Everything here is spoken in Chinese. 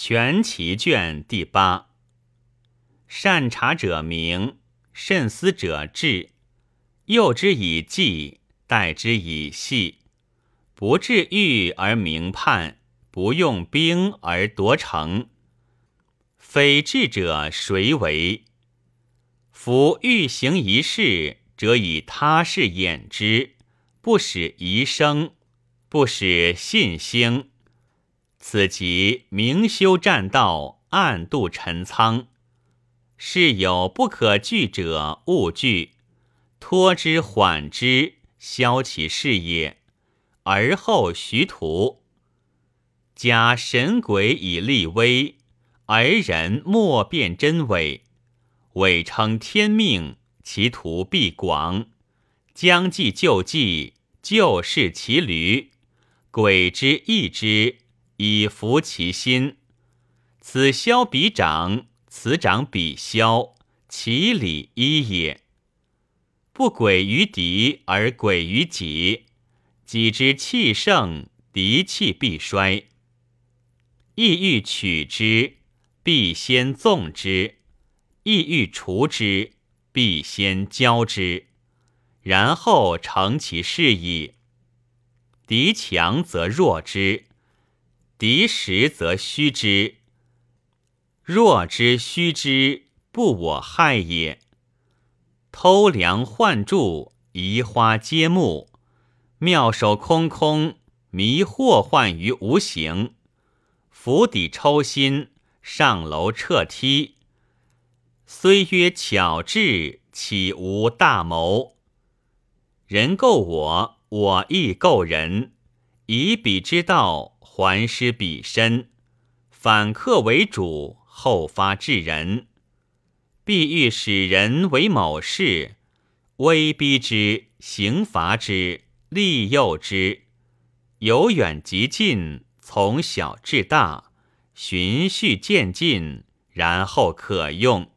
全其卷第八。善察者明，慎思者智。诱之以计，待之以细。不治欲而明判，不用兵而夺城。非智者谁为？夫欲行一事，则以他事掩之，不使疑生，不使信兴。此即明修栈道，暗度陈仓。事有不可拒者，勿拒，托之缓之，消其事也。而后徐图，假神鬼以立威，而人莫辨真伪。伪称天命，其图必广。将计就计，就是其驴。鬼之易之。以服其心，此消彼长，此长彼消，其理一也。不诡于敌而诡于己，己之气盛，敌气必衰。意欲取之，必先纵之；意欲除之，必先交之，然后成其事矣。敌强则弱之。敌实则虚之，弱之虚之，不我害也。偷梁换柱，移花接木，妙手空空，迷祸患于无形。釜底抽薪，上楼撤梯，虽曰巧智，岂无大谋？人构我，我亦构人，以彼之道。还施彼身，反客为主，后发制人。必欲使人为某事，威逼之，刑罚之，利诱之，由远及近，从小至大，循序渐进，然后可用。